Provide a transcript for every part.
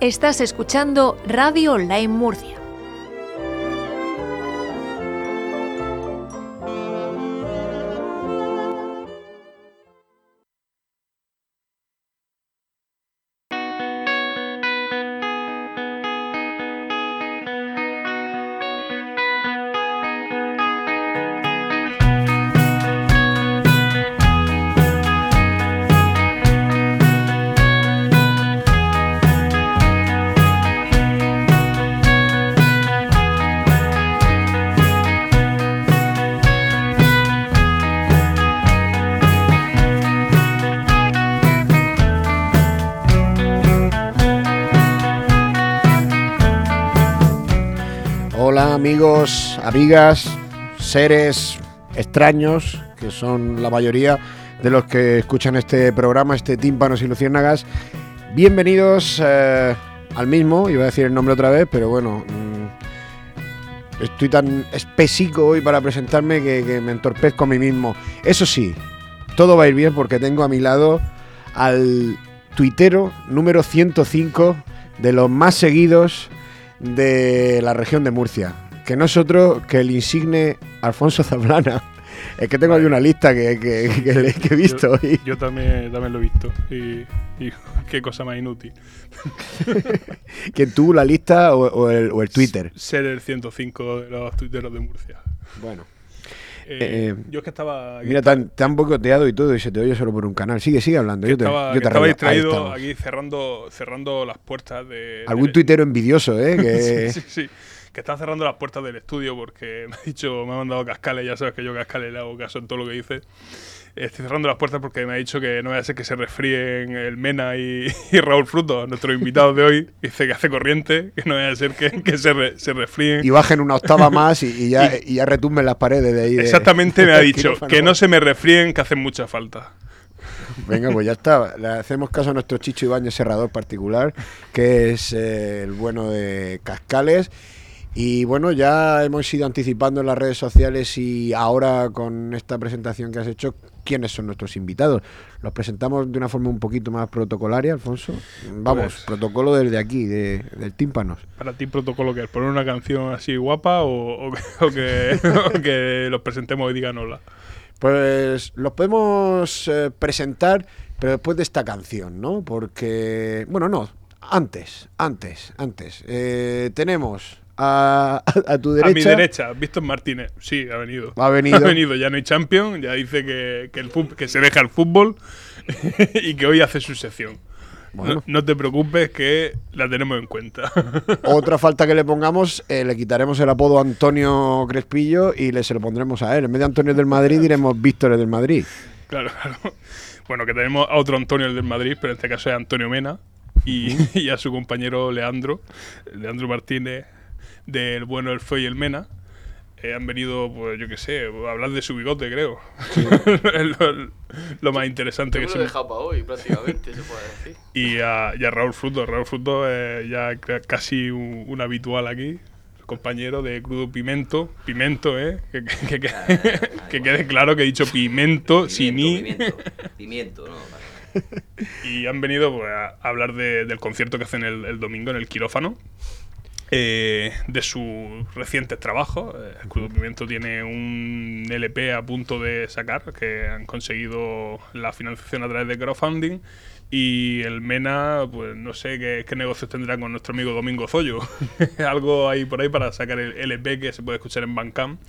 Estás escuchando Radio Online Murcia. Amigas, seres extraños, que son la mayoría de los que escuchan este programa, este Tímpanos y Luciérnagas. Bienvenidos eh, al mismo, iba a decir el nombre otra vez, pero bueno, mm, estoy tan espesico hoy para presentarme que, que me entorpezco a mí mismo. Eso sí, todo va a ir bien porque tengo a mi lado al tuitero número 105 de los más seguidos de la región de Murcia, que no es otro que el insigne Alfonso Zablana. Es que tengo aquí una lista que, que- que he visto. Yo, y- yo también, también lo he visto. Y, y qué cosa más inútil. ¿Quién tuvo la lista o, o el, o el Twitter? Ser el 105 de los tuiteros de Murcia. Bueno, Eh, Eh, yo es que estaba. aquí mira, tan, tan boicoteado y todo y se te oye solo por un canal. Sigue, sigue hablando. Yo te, estaba, yo te estaba. Ahí distraído aquí cerrando, cerrando las puertas de. Algún del- tuitero envidioso, ¿eh? Que, sí, sí, sí. Que está cerrando las puertas del estudio porque me ha dicho, me ha mandado Cascales, ya sabes que yo Cascales le hago caso en todo lo que dice. Estoy cerrando las puertas porque me ha dicho que no vaya a ser que se resfríen el Mena y, y Raúl Fruto, nuestros invitados de hoy. Dice que hace corriente, que no vaya a ser que, que se, re- se resfríen. y bajen una octava más y, y ya, y ya retumben las paredes de ahí. de- Exactamente me ha del dicho que no se me resfríen, que hacen mucha falta. Venga, pues ya está. Le hacemos caso a nuestro Chicho Ibáñez Serrador particular, que es eh, el bueno de Cascales. Y bueno, ya hemos ido anticipando en las redes sociales y ahora con esta presentación que has hecho, ¿quiénes son nuestros invitados? Los presentamos de una forma un poquito más protocolaria, Alfonso. Vamos, Pues- protocolo desde aquí, de, del tímpanos. Para ti, protocolo que es poner una canción así guapa o, o que, o que- o que los presentemos y digan hola. Pues los podemos eh, presentar, pero después de esta canción, ¿no? Porque, bueno, no, antes, antes, antes. Eh, tenemos a, a tu derecha. A mi derecha, Víctor Martínez. Sí, ha venido. Ha venido. Ha venido, ya no hay champion, ya dice que, que el fut- que se deja el fútbol y que hoy hace su sección. Bueno. No, no te preocupes que la tenemos en cuenta. Otra falta que le pongamos, eh, le quitaremos el apodo Antonio Crespillo y le se lo pondremos a él. En vez de Antonio del Madrid, diremos Víctor del Madrid. claro, claro. Bueno, que tenemos a otro Antonio el del Madrid, pero en este caso es Antonio Mena y, y a su compañero Leandro, Leandro Martínez, del bueno, el Feo y el Mena. Eh, han venido, pues yo qué sé, a hablar de su bigote, creo. Es lo, lo más interesante Yo que me lo he se dejado para hoy, prácticamente, se puede decir. y a, y a Raúl Fruto. Raúl Fruto es ya ca- casi un, un habitual aquí, compañero de Crudo Pimento. Pimento, ¿eh? Que, que- que- que- que quede claro que he dicho pimento, sin i. Pimiento, pimiento, ¿no? Y han venido pues, a hablar de- del concierto que hacen el, el domingo en el quirófano. Eh, de sus recientes trabajos. Eh, El Crudo Pimiento tiene un LP a punto de sacar, que han conseguido la financiación a través de crowdfunding. Y el Mena, pues no sé qué, qué negocios tendrá con nuestro amigo Domingo Zoyo. Algo ahí por ahí para sacar el LP que se puede escuchar en Bandcamp.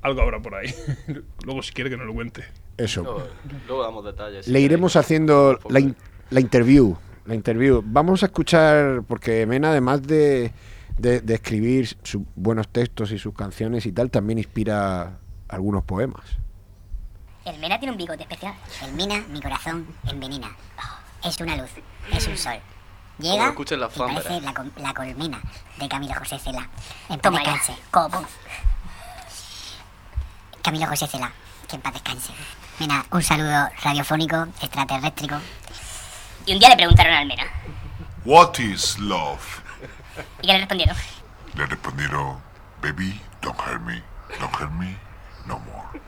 Algo habrá por ahí. Luego, si quiere, que nos lo cuente. Eso. Luego, luego damos detalles. Le iremos haciendo la, in- la interview. La interview. Vamos a escuchar, porque Mena, además de, de- de escribir sus buenos textos y sus canciones y tal, también inspira algunos poemas. El Mena tiene un bigote especial. El Mena, mi corazón, envenena. Oh, es una luz, es un sol. Llega y parece fámbaras. la, la colmena de Camilo José Cela. En paz descanse. Como. Camilo José Cela, que en paz descanse. Mena, un saludo radiofónico, extraterréstrico. Y un día le preguntaron al Mena. What is love? ¿Y qué le respondieron? Le respondieron, baby, don't hurt me, don't hurt me, no more.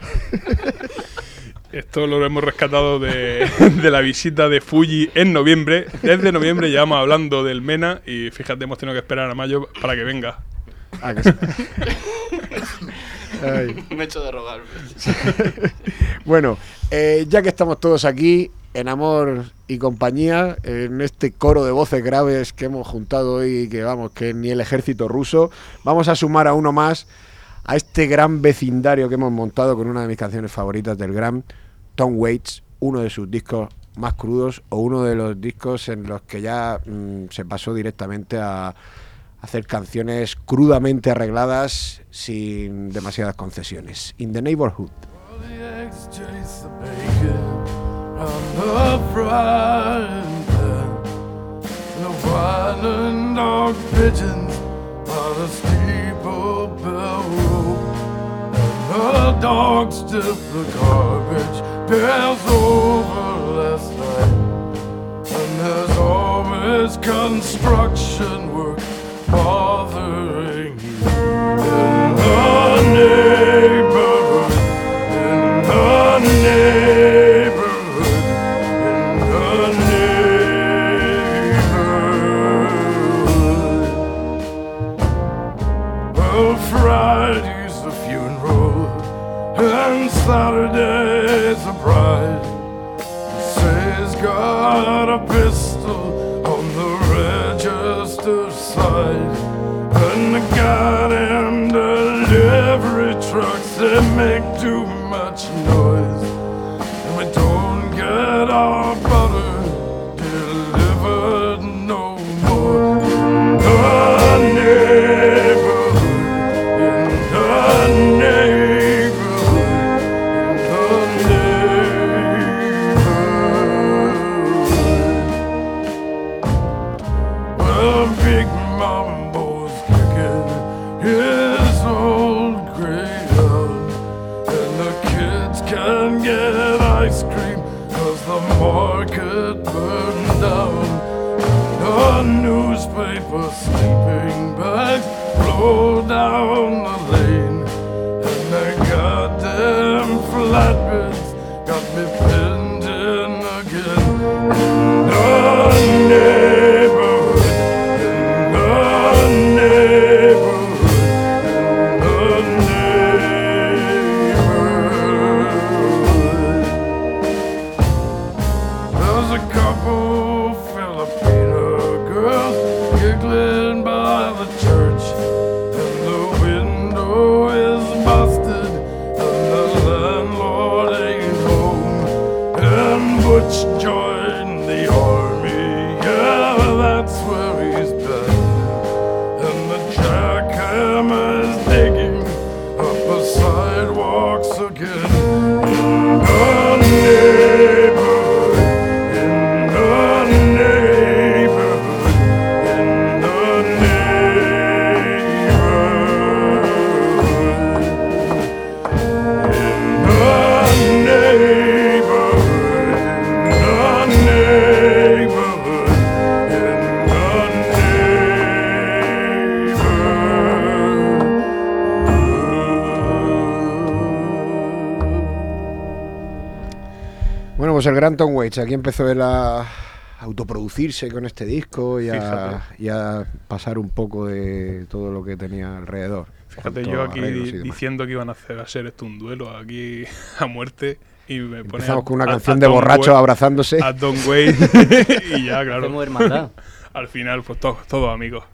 Esto lo hemos rescatado de, de la visita de Fuji en noviembre. Desde noviembre llevamos hablando del Mena y fíjate, hemos tenido que esperar a mayo para que venga. Ah, que sí. Ay. Me he hecho de rogarme. Bueno, eh, ya que estamos todos aquí, en amor y compañía, en este coro de voces graves que hemos juntado hoy, que vamos, que ni el ejército ruso, vamos a sumar a uno más a este gran vecindario que hemos montado con una de mis canciones favoritas del gran Tom Waits, uno de sus discos más crudos o uno de los discos en los que ya mm, se pasó directamente a hacer canciones crudamente arregladas sin demasiadas concesiones. In the Neighborhood. Bacon the frying. The whining dog pigeons by the steeple bell rope. And the dogs stiff the garbage pails over last night. And there's always construction work bothering got a pistol roll down the lane and I got them flatbed. Pues el gran Tom Waits, aquí empezó él a autoproducirse con este disco y a, Fíjate. y a pasar un poco de todo lo que tenía alrededor. Fíjate, yo aquí diciendo que iban a hacer, a ser esto un duelo aquí a muerte y me Empezamos a- con una a- canción a de borrachos abrazándose. a Don Wayne y ya, claro. Hacemos hermandad. Al final, pues todos todos amigos.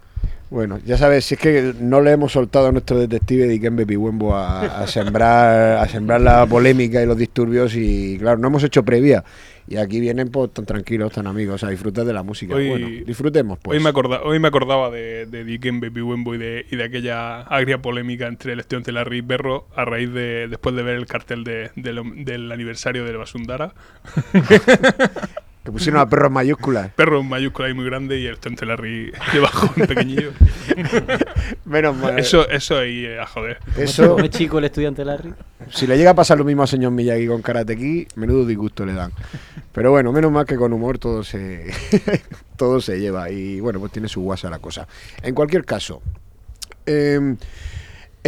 Bueno, ya sabes, si es que no le hemos soltado a nuestro detective Dikembe Piwembo a, a sembrar a sembrar la polémica y los disturbios y claro, no hemos hecho previa. Y aquí vienen pues tan tranquilos, tan amigos, a disfrutar de la música. Hoy- bueno, disfrutemos pues. Hoy, me acorda- hoy me acordaba de, de Dicken Baby Wembo y de, y de aquella agria polémica entre el estudiante Larry y Berro a raíz de después de ver el cartel de- del- del aniversario de Basundara. Que pusieron a perros mayúsculas. Perro en mayúscula y muy grande y el estudiante Larry debajo en pequeñillo. Menos mal. Eso, eso ahí eh, a joder. Eso, ¿Cómo es chico el estudiante Larry? si le llega a pasar lo mismo al señor Miyagi con Karate Kid, menudo disgusto le dan. Pero bueno, menos mal que con humor todo se todo se lleva y bueno, pues tiene su guasa la cosa. En cualquier caso, eh,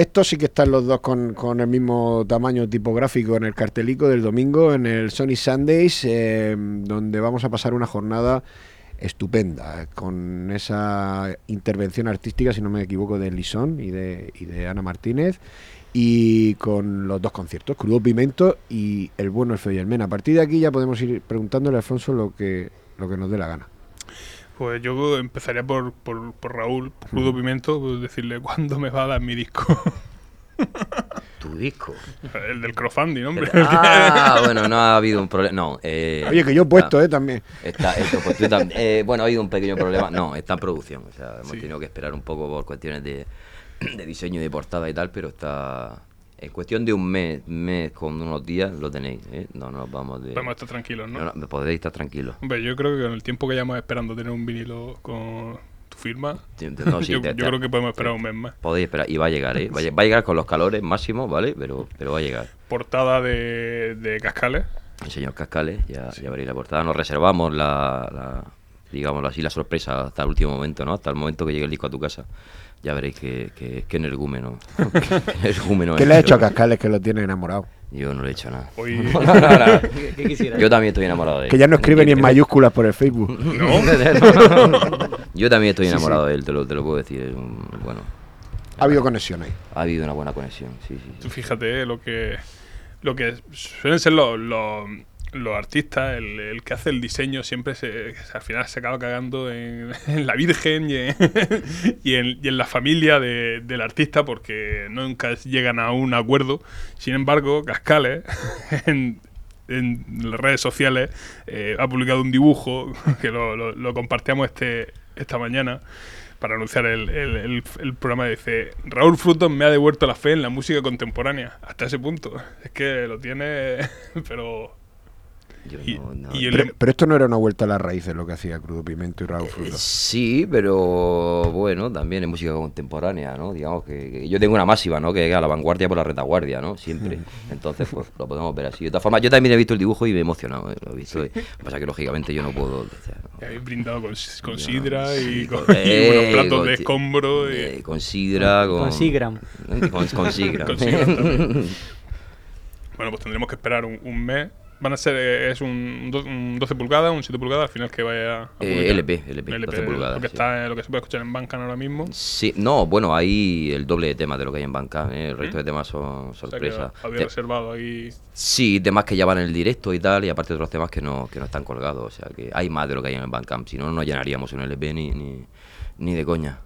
Estos sí que están los dos con, con el mismo tamaño tipográfico en el cartelico del domingo, en el Sony Sundays, eh, donde vamos a pasar una jornada estupenda, con esa intervención artística, si no me equivoco, de Lisón y de, y de Ana Martínez, y con los dos conciertos, Crudo Pimento y El Bueno, el Feo y el Men. A partir de aquí ya podemos ir preguntándole a Alfonso lo que, lo que nos dé la gana. Pues yo empezaría por, por, por Raúl, Crudo Pimento, pues decirle cuándo me va a dar mi disco. Tu disco. el del crowdfunding, hombre. Ah, bueno, no ha habido un problema. No. Eh, Oye, que yo he puesto, está- ¿eh? También. Está, esto, pues, tú tam- eh, bueno, ha habido un pequeño problema. No, está en producción. O sea, hemos tenido que esperar un poco por cuestiones de, de diseño y de portada y tal, pero está. En cuestión de un mes, mes con unos días, lo tenéis. ¿eh? No nos vamos de. Podemos estar tranquilos, ¿no? No, no, podréis estar tranquilos. Hombre, yo creo que con el tiempo que llevamos esperando tener un vinilo con tu firma, Sí, no, sí, yo, te- yo te- creo que podemos esperar sí. un mes más. Podéis esperar. Y va a llegar, ¿eh? Va a, lle- va a llegar con los calores máximos, ¿vale? Pero, pero va a llegar. Portada de, de Cascales. El señor Cascales, ya, ya veréis la portada. Nos reservamos la, la, digámoslo así, la sorpresa hasta el último momento, ¿no? Hasta el momento que llegue el disco a tu casa. Ya veréis que, que, que energúmeno. que energúmeno ¿Qué le ha hecho a Cascales que lo tiene enamorado? Yo no le he hecho nada. Hoy- No, no, no. ¿Qué quisiera? Yo también estoy enamorado de él. Que ya no escribe ni en mayúsculas por el Facebook. Yo también estoy Sí, sí. enamorado de él, te lo, te lo puedo decir. es un- bueno, Ha habido conexión ahí. ha habido una buena conexión, sí, sí. Tú fíjate eh, lo que lo que suelen ser los, los, los artistas, el, el que hace el diseño siempre se, al final se acaba cagando en, en la Virgen y en, y en, la familia de- del artista porque nunca llegan a un acuerdo. Sin embargo, Cascales en, en las redes sociales eh, ha publicado un dibujo que lo, lo- lo compartíamos este, esta mañana para anunciar el, el- el- el programa. Dice, Raúl Frutos me ha devuelto la fe en la música contemporánea. Hasta ese punto. Es que lo tiene, pero... y, y el- Pero, pero esto no era una vuelta a las raíces lo que hacía Crudo Pimento y Raúl Eh, Frutos. Sí, pero bueno, también en música contemporánea, ¿no? Digamos que, que yo tengo una máxima, ¿no? Que es a la vanguardia por la retaguardia, ¿no? Siempre. Entonces, pues lo podemos ver así. De todas formas, yo también he visto el dibujo y me he emocionado, ¿eh? Lo he visto. y- Lo que pasa es que, lógicamente, yo no puedo... o sea, no- y habéis brindado con, con yo sidra y, sí, con, y eh, unos platos con de escombro. y- eh, con sidra, con... Con Sigram. Con, también. Bueno, pues tendremos que esperar un, un mes. Van a ser, eh, es un, un 12 pulgadas, un 7 pulgadas, al final que vaya a Eh, publicar. LP, LP, 12 pulgadas, Lo que, sí. está, lo que se puede escuchar en Bandcamp ahora mismo. Sí, no, bueno, hay el doble de temas de lo que hay en Bandcamp, ¿eh? el resto ¿Mm? de temas son O sea había reservado ahí. Sí, temas que ya van en el directo y tal, y aparte otros temas que no, que no están colgados. O sea, que hay más de lo que hay en el Bandcamp. Si no, no llenaríamos un LP ni, ni, ni de coña.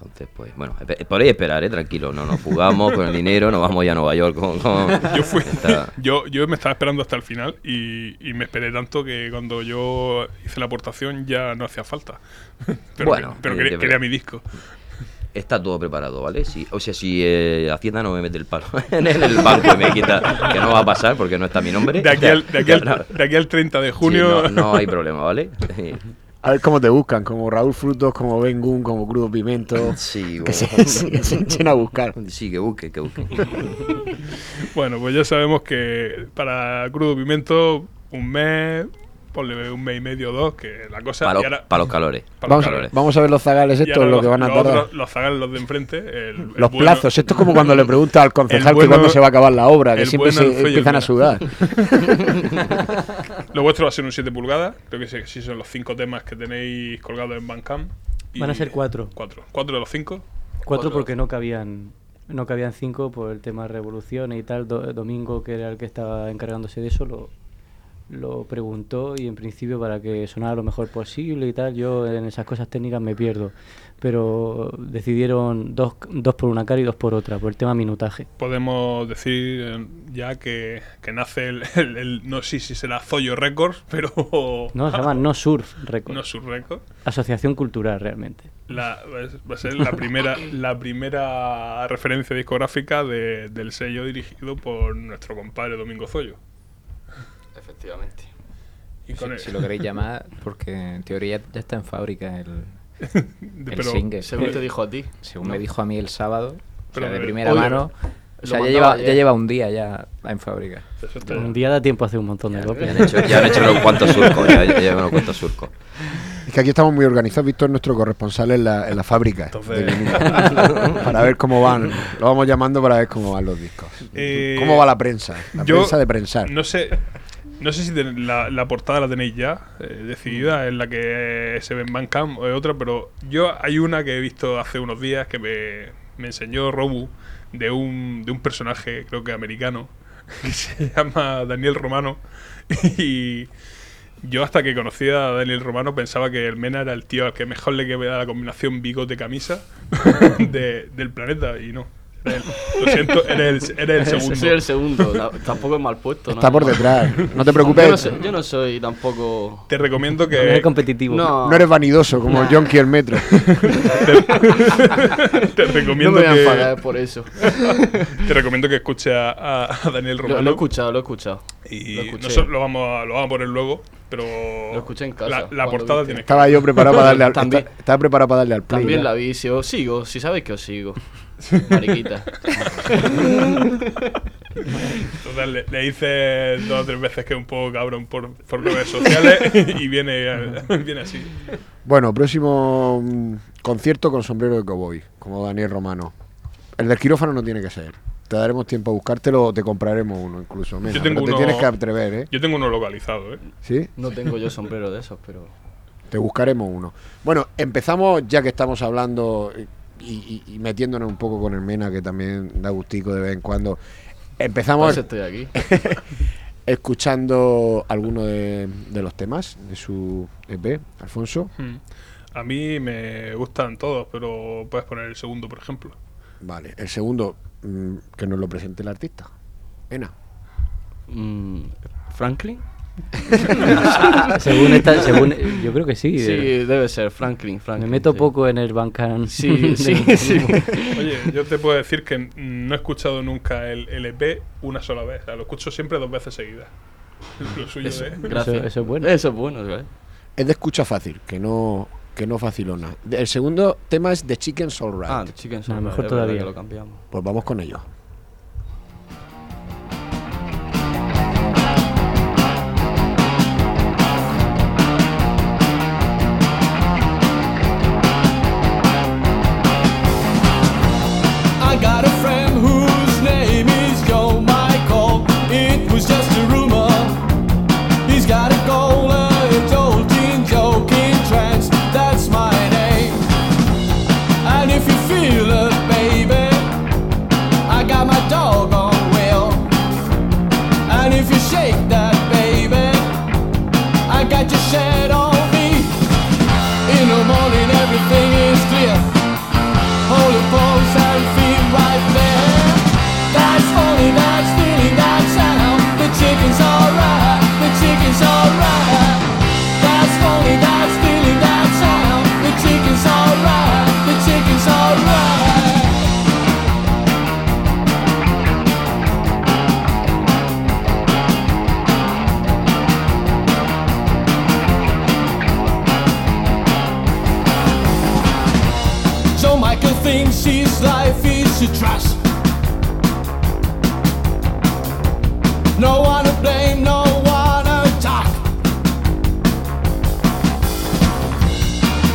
Entonces, pues bueno, podéis esperar, ¿eh? Tranquilo, no nos fugamos con el dinero, nos vamos ya a Nueva York con... con- Yo fui, esta- yo, yo me estaba esperando hasta el final y, y me esperé tanto que cuando yo hice la aportación ya no hacía falta. Pero, Bueno, pero eh, quería, mi disco. Está todo preparado, ¿vale? Si, o sea, si eh, Hacienda no me mete el palo en el banco y me quita, que no va a pasar porque no está mi nombre. De aquí al, de aquí al- de aquí al 30 de sí, junio. no, no hay problema, ¿vale? A ver cómo te buscan, como Raúl Frutos, como Ben Gun, como Crudo Pimento. Sí, que se, bueno. que se echen a buscar. Sí, que busque, que busque. Bueno, pues ya sabemos que para Crudo Pimiento, un mes, ponle un mes y medio o dos, que la cosa. Para y los, ahora- pa' los calores. para los Vamos, calores. vamos a ver los zagales estos, lo los- que van a los tardar. otros- los zagales, los de enfrente. el- el Los bueno- plazos, esto es como cuando le preguntas al concejal bueno- que cuándo se va a acabar la obra, que siempre bueno, se empiezan a sudar. Lo vuestro va a ser un 7 pulgadas. Creo que sí, sí son los 5 temas que tenéis colgados en Bandcamp. Y- Van a ser cuatro. Cuatro. ¿Cuatro de los cinco? Cuatro porque no cabían no cabían cinco por el tema de revoluciones y tal. Do- Domingo, que era el que estaba encargándose de eso, lo, lo preguntó y en principio para que sonara lo mejor posible y tal. Yo en esas cosas técnicas me pierdo. Pero decidieron dos, dos por una cara y dos por otra, por el tema minutaje. Podemos decir eh, ya que, que nace el, el- el- No sé si será Zoyo Records, pero. No, se llama No Surf Records. No Sur Records. Asociación Cultural, realmente. La, va a ser la primera, la primera referencia discográfica de- del sello dirigido por nuestro compadre Domingo Zoyo. Efectivamente. Y con si, el- si lo queréis llamar, porque en teoría ya está en fábrica el, el pero- single. Según te dijo a ti, Según ¿no? me dijo a mí el sábado, o sea, de de- primera oye, mano, O sea, ya lleva, ya lleva un día ya en fábrica. Está- Un día da tiempo a hacer un montón de copias. han hecho, ya han hecho unos cuantos surcos, ya, ya unos cuantos surcos. Es que aquí estamos muy organizados. Víctor es nuestro corresponsal en la, en la fábrica. Entonces- para ver cómo van. Lo vamos llamando para ver cómo van los discos. Eh, ¿Cómo va la prensa? La yo prensa de prensar. No sé, no sé si la, la portada la tenéis ya eh, decidida, en la que se ve en Bandcamp o es otra, pero yo hay una que he visto hace unos días que me, me enseñó Robu de un, de un personaje, creo que americano, que se llama Daniel Romano. Y yo hasta que conocí a Daniel Romano pensaba que el Mena era el tío al que mejor le queda la combinación bigote-camisa de- del planeta y no. Lo siento, eres el, eres segundo. soy el segundo. ta- tampoco es mal puesto. Está ¿no? por detrás. No te Yo preocupes. no, soy, yo no soy tampoco. Te recomiendo No es que competitivo. No, No eres vanidoso como el Jonky el Metro. te no recomiendo me voy a que por eso. te recomiendo que escuches a, Daniel Lo, Romano lo he escuchado, lo he escuchado. y lo nosotros lo vamos a, lo vamos a poner luego, pero Lo escuché en casa, la, portada tiene que Estaba yo preparado para darle al, También- esta- estaba preparado para darle al play. También ya. la vi, si os sigo, si sabéis que os sigo. Mariquita. Total, le, le hice dos o tres veces que es un poco cabrón por, por redes sociales y viene, viene así. Bueno, próximo mm, concierto con sombrero de cowboy, como Daniel Romano. El del quirófano no tiene que ser. Te daremos tiempo a buscártelo o te compraremos uno incluso. Mena, Yo tengo pero te uno- tienes que atrever, ¿eh? Yo tengo uno localizado, ¿eh? ¿Sí? No tengo yo sombrero de esos, pero. Te buscaremos uno. Bueno, empezamos ya que estamos hablando y, y- y metiéndonos un poco con el Mena, que también da gustico de vez en cuando. Empezamos estoy aquí. escuchando alguno de, de los temas de su EP, Alfonso. Hmm. A mí me gustan todos, pero puedes poner el segundo, por ejemplo. Vale, el segundo, mm, que nos lo presente el artista. Mena. Mm, ¿Franklin? según esta, según, yo creo que sí. Sí, debe ser Franklin. me Franklin meto sí. poco en el Bandcamp. Sí, sí, sí. Oye, yo te puedo decir que no he escuchado nunca el LP una sola vez. O sea, lo escucho siempre dos veces seguidas. Lo suyo Eso, gracias. Eso- eso es bueno. Eso es bueno, ¿sabes? Es de escucha fácil, que no, que no facilona. El segundo tema es The Chicken Soul Right. Ah, The Chicken Soul No, Right, mejor todavía. lo cambiamos. Pues vamos con ello.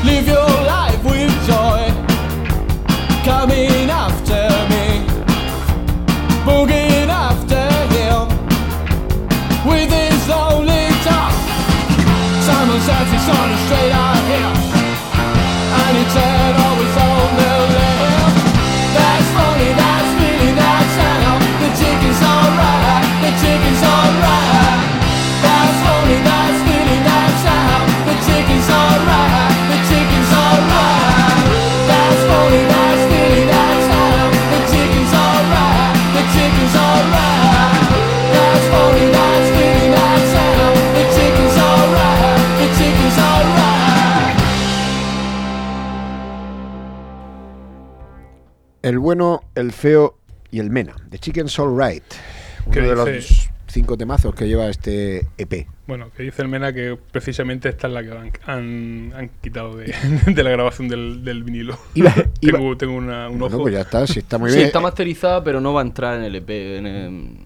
Leave your El bueno, el feo y el Mena, The Chicken Soul Right. ¿Qué Uno de dice? los cinco temazos que lleva este EP. Bueno, que dice el Mena que precisamente esta es la que han, han, han quitado de, de la grabación del, del vinilo. Iba- iba- tengo tengo una- un Bueno, ojo. pues ya está, si está muy sí, bien. está masterizada, pero no va a entrar en el EP, en, en-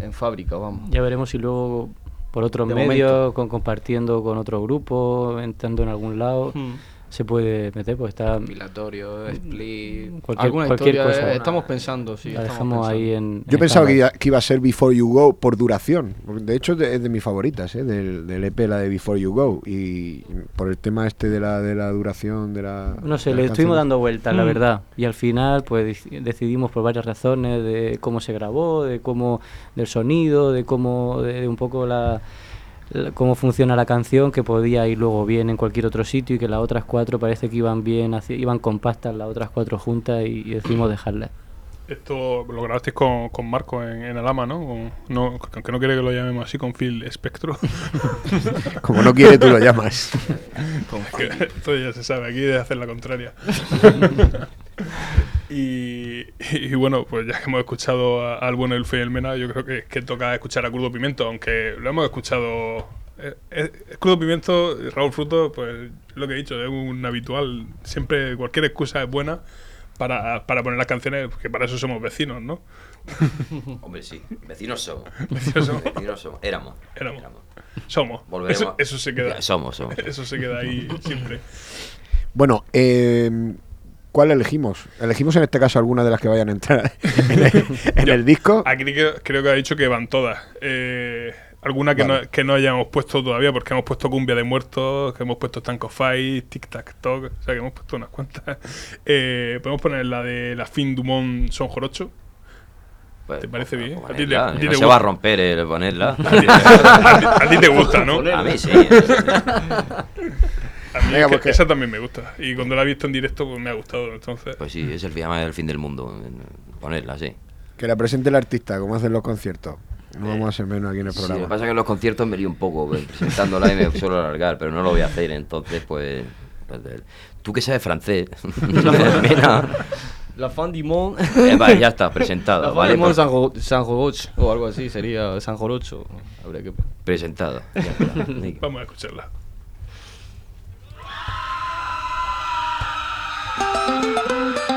en fábrica, vamos. Ya veremos si luego por otros De medios, con, compartiendo con otro grupo, entrando en algún lado, Hmm. Se puede meter, pues está Compilatorio, split. cualquier, Alguna cualquier historia, cosa. eh, estamos pensando, sí. La dejamos ahí en. Yo en pensaba que que iba a ser Before You Go por duración. De hecho, de- es de mis favoritas, ¿eh? del, del EP, la de Before You Go. Y por el tema este de la, de la duración de la. No sé, le estuvimos dando vueltas, la Mm. verdad. Y al final, pues dec- decidimos por varias razones de cómo se grabó, de cómo, del sonido, de cómo, de, de un poco la- cómo funciona la canción, que podía ir luego bien en cualquier otro sitio y que las otras cuatro parece que iban bien, iban compactas las otras cuatro juntas y, y decidimos dejarlas. Esto lo grabasteis con, con Marco en, en Alama, ¿no? Con- no? Aunque no quiere que lo llamemos así, con Phil Spectro. Como no quiere, tú lo llamas. Que Esto ya se sabe, aquí de hacer la contraria. y, y bueno, pues ya que hemos escuchado al bueno, el Fe y el Mena, yo creo que, que toca escuchar a Crudo Pimiento, aunque lo hemos escuchado. eh, eh, Crudo Pimiento, Raúl Fruto, pues lo que he dicho, es un habitual. Siempre cualquier excusa es buena para, para poner las canciones, que para eso somos vecinos, ¿no? Hombre, sí. Vecinos somos. Vecinos somos. Vecinos somos. Éramos. Éramos. Somos. Volveremos Eso, se queda. Ya, somos, somos. Eso se queda ahí siempre. Bueno, eh, ¿cuál elegimos? ¿Elegimos en este caso alguna de las que vayan a entrar en el, en el disco? Aquí creo, creo que ha dicho que van todas. Eh, alguna que, Vale. no, que no hayamos puesto todavía, porque hemos puesto Cumbia de Muertos, que hemos puesto Tank of Fight, Tic Tac Toc, o sea que hemos puesto unas cuantas. Eh, podemos poner la de la Fin du Monde Son Jorocho. Pues, ¿Te parece bien? pues ¿A ti te- ponerla, a ti no te se va a romper el ponerla. A ti- a ti- a ti te gusta, ¿no? A mí sí. A mí Venga, es que pues esa también me gusta. Y cuando la he visto en directo, pues me ha gustado. Entonces, Pues sí, es el llama el fin del mundo. Ponerla, sí. Que la presente el artista, como hacen los conciertos. No vamos a ser menos aquí en el Sí, lo que programa. pasa es que en los conciertos me lío un poco pues, presentándola y me suelo alargar, pero no lo voy a hacer, entonces pues... pues, de- Tú que sabes francés, La fan du monde. eh, vale, ya está, presentado, La fan Pues- San, San Jorocho, o algo así, sería San Jorocho. Habría que... presentado. ya está. vamos a escucharla. thank you.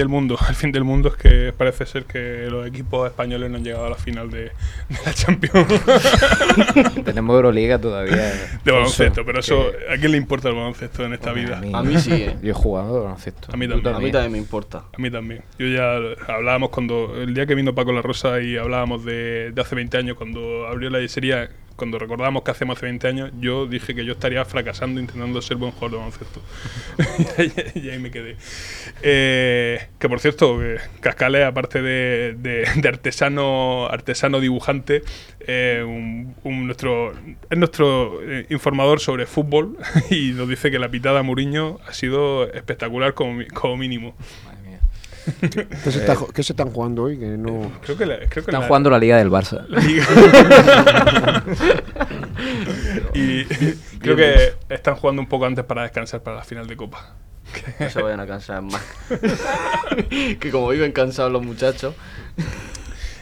Del mundo. El fin del mundo es que parece ser que los equipos españoles no han llegado a la final de, de la Champions. Tenemos Euroliga todavía. de baloncesto, pero eso, ¿a quién le importa el baloncesto en esta vida? A mí sí, ¿eh? Yo he jugado de baloncesto. A mí también. A mí también me importa. A mí también. Yo ya hablábamos cuando. El día que vino Paco La Rosa y hablábamos de, de hace 20 años, cuando abrió la yesería, cuando recordamos que hace 20 años, yo dije que yo estaría fracasando intentando ser buen jugador de baloncesto. y ahí me quedé. Eh, que por cierto, que Cascales, aparte de, de- de artesano, artesano dibujante, eh, nuestro, es nuestro eh, informador sobre fútbol y nos dice que la pitada a Muriño ha sido espectacular como, como mínimo. ¿Qué se, está qué se están jugando hoy? Que no... Creo que, la- creo que Están la- jugando la Liga del Barça. liga- y creo que están jugando un poco antes para descansar para la final de Copa. No se vayan a cansar más. que como viven cansados los muchachos.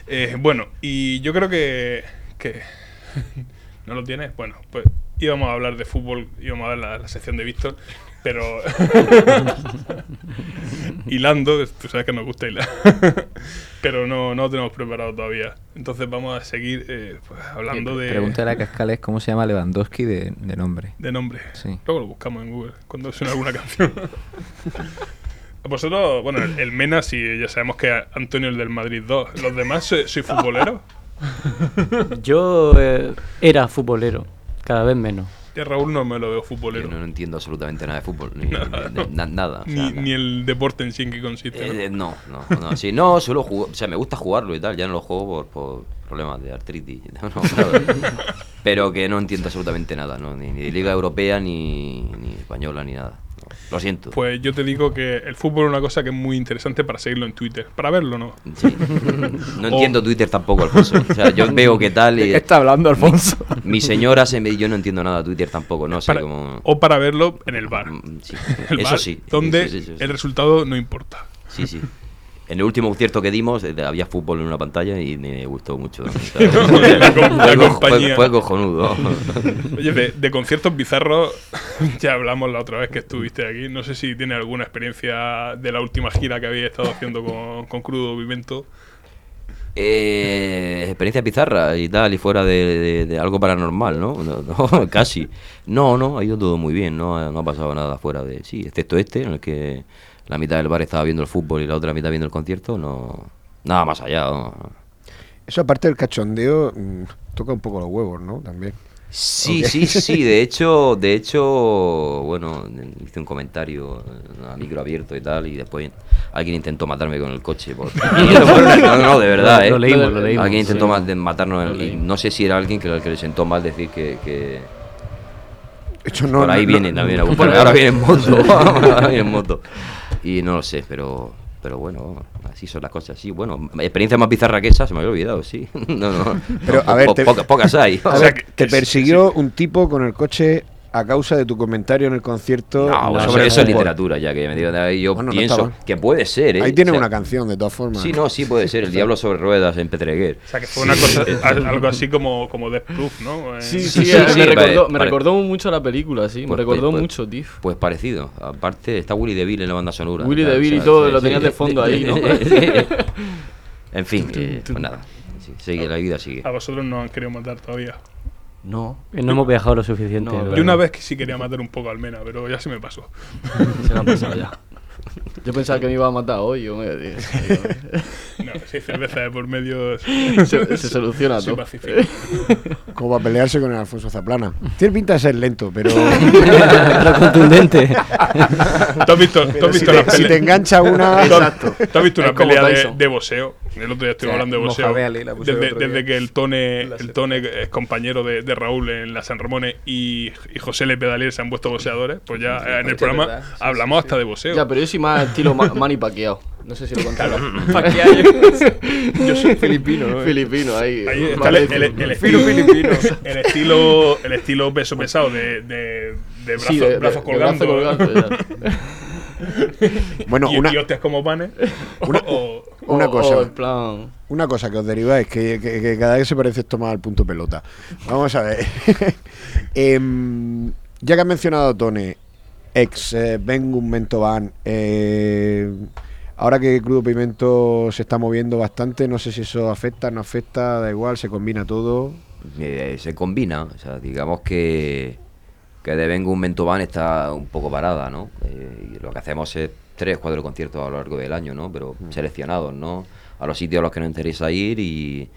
Eh, bueno, y yo creo que, que ¿No lo tienes? Bueno, pues íbamos a hablar de fútbol, íbamos a ver la, la sección de Víctor, pero hilando, tú sabes que nos gusta hilar, pero no, no lo tenemos preparado todavía. Entonces vamos a seguir eh, pues, hablando de, Pregúntale a Cascales cómo se llama Lewandowski de, de nombre. de nombre. Sí. Luego lo buscamos en Google cuando suena alguna canción. Vosotros, bueno, el, el Mena sí, ya sabemos que Antonio el del Madrid 2. ¿Los demás soy, soy futbolero? Yo eh, era futbolero, cada vez menos. Raúl no me lo veo futbolero. Yo no entiendo absolutamente nada de fútbol, ni, Nada, ni- ¿no? na- nada. o sea, ni, nada. ni el deporte en sí en qué consiste. ¿no? Eh, no, no, no, sí, no, solo juego, o sea, me gusta jugarlo y tal, ya no lo juego por, por problemas de artritis, no, pero, que no entiendo absolutamente nada, ¿no? ni, ni de Liga Europea, ni, ni española, ni nada. Lo siento. Pues yo te digo que el fútbol es una cosa que es muy interesante para seguirlo en Twitter. Para verlo, ¿no? No entiendo Twitter tampoco, Alfonso. O sea, yo veo qué tal y... ¿De qué está hablando, Alfonso? Mi, mi señora se me... Yo no entiendo nada de Twitter tampoco, no sé Para- cómo... O para verlo en el bar. sí, El eso bar, sí. Donde el resultado no importa. Sí, sí. En el último concierto que dimos eh, había fútbol en una pantalla y me gustó mucho. Fue, cojonudo. Oye, de, de conciertos bizarros, ya hablamos la otra vez que estuviste aquí. No sé si tiene alguna experiencia de la última gira que habéis estado haciendo con, con Crudo Vivento. Eh, experiencia pizarra y tal, y fuera de, de- de algo paranormal, ¿no? No, no, Casi. No, no, ha ido todo muy bien, no, no ha pasado nada fuera de... Sí, excepto este, en el que la mitad del bar estaba viendo el fútbol y la otra mitad viendo el concierto, no... Nada más allá, no. Eso aparte del cachondeo, mm, toca un poco los huevos, ¿no? También. Sí, Ok. sí, sí, de hecho, de hecho, bueno, hice un comentario a micro abierto y tal, y después alguien intentó matarme con el coche. por- no, no, de verdad, ¿eh? lo leímos, lo leímos, Alguien intentó sí. matarnos, el- y no sé si era alguien que, que le sentó mal decir que... que Hecho, no, por ahí no- viene no- también ahora viene en moto, ahora viene en moto. Y no lo sé, pero... Pero bueno, así son las cosas. Sí, bueno, experiencia más bizarra que esa se me había olvidado, sí. No, no. Pero, no, a ver, po- te- poca- pocas hay. A ver, te persiguió un tipo con el coche a causa de tu comentario en el concierto No, sobre eso es literatura, ya que me digo yo Bueno, pienso que puede ser, ¿eh? Ahí tiene O sea, una canción, de todas formas. Sí, no, sí puede ser. El diablo sobre ruedas en Petreguer. O sea, que fue una cosa, al- algo así como, como Death Proof, ¿no? Eh, Sí, Sí, sí, sí, sí, me, recordó, me pare- recordó mucho la película, sí. Pues- me recordó pues- mucho, tío. Pues parecido. Aparte está Willy DeVille en la banda sonora. Willy tal, DeVille y o sea, todo, sí, lo sí. tenías de fondo ahí, ¿no? en fin, eh, pues nada. Sigue, la vida sigue. A vosotros no han querido matar todavía. No. No hemos viajado lo suficiente. No, Yo una vez que sí quería matar un poco al Mena, pero ya se me pasó. Se me ha pasado ya. Yo pensaba que me iba a matar hoy. Yo me, No, si hay cerveza de por medio. Se- se soluciona todo. Como para pelearse con el Alfonso Zaplana. Tiene pinta de ser lento, pero. Pero contundente. ¿Tú has visto, tú has si visto te- si te engancha una- ¿Tú has- Exacto. ¿Tú has visto una pelea de, de boxeo? El otro día sea, hablando de boxeo. Desde, que el Tone, el Tone es compañero de, de Raúl en la San Ramón y, y José Le Pedalier se han vuelto boxeadores, pues ya en el programa. Sí, hablamos hasta de boxeo. Ya, pero yo soy más estilo ma- Manny Pacquiao. No sé si lo contaron. Pacquiao. yo soy filipino, ¿no? Filipino, ahí. Ahí está el, estilo filipino. El estilo, el estilo peso pesado de, de, de brazo- Sí, de- de- brazos de brazo colgando. Bueno, y, una- y hostias como panes. Una, o- una o- cosa. o en plan- Una cosa que os deriva es que, que- que cada vez se parece esto más al punto pelota. Vamos a ver. Em, ya que has mencionado a Tone, ex eh, Bengun Mentoban, eh, ahora que Crudo Pimento se está moviendo bastante, no sé si eso afecta, no afecta, da igual, se combina todo. Eh, se combina, o sea, digamos que, que de Vengo un Mentoban está un poco parada, ¿no? Eh, y lo que hacemos es tres, cuatro conciertos a lo largo del año, ¿no? Pero seleccionados, ¿no? A los sitios a los que nos interesa ir y,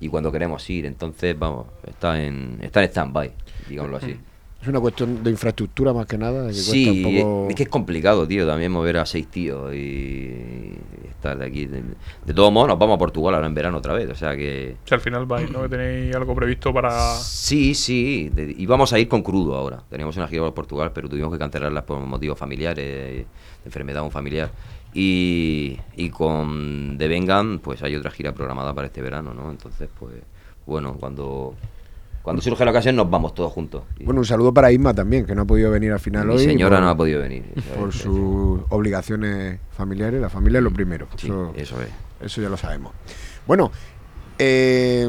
y cuando queremos ir. Entonces, vamos, está en, está en stand-by, digámoslo así. Es una cuestión de infraestructura más que nada. Que Sí, cuesta un poco... es que es complicado, tío, también mover a seis tíos y estar de aquí. De, de todos modos, nos vamos a Portugal ahora en verano otra vez, o sea que... Si al final vais, ¿no? Que tenéis algo previsto para. Sí, sí, de- y vamos a ir con crudo ahora. Teníamos una gira por Portugal, pero tuvimos que cancelarlas por motivos familiares, de enfermedad de un familiar. Y, y con The Vengan, pues hay otra gira programada para este verano, ¿no? Entonces, pues, bueno, cuando, cuando surge la ocasión nos vamos todos juntos. Bueno, un saludo para Isma también, que no ha podido venir al final Mi hoy. señora por- no ha podido venir. Por sus obligaciones familiares. La familia es lo primero. Sí, eso, eso es. Eso ya lo sabemos. Bueno, eh,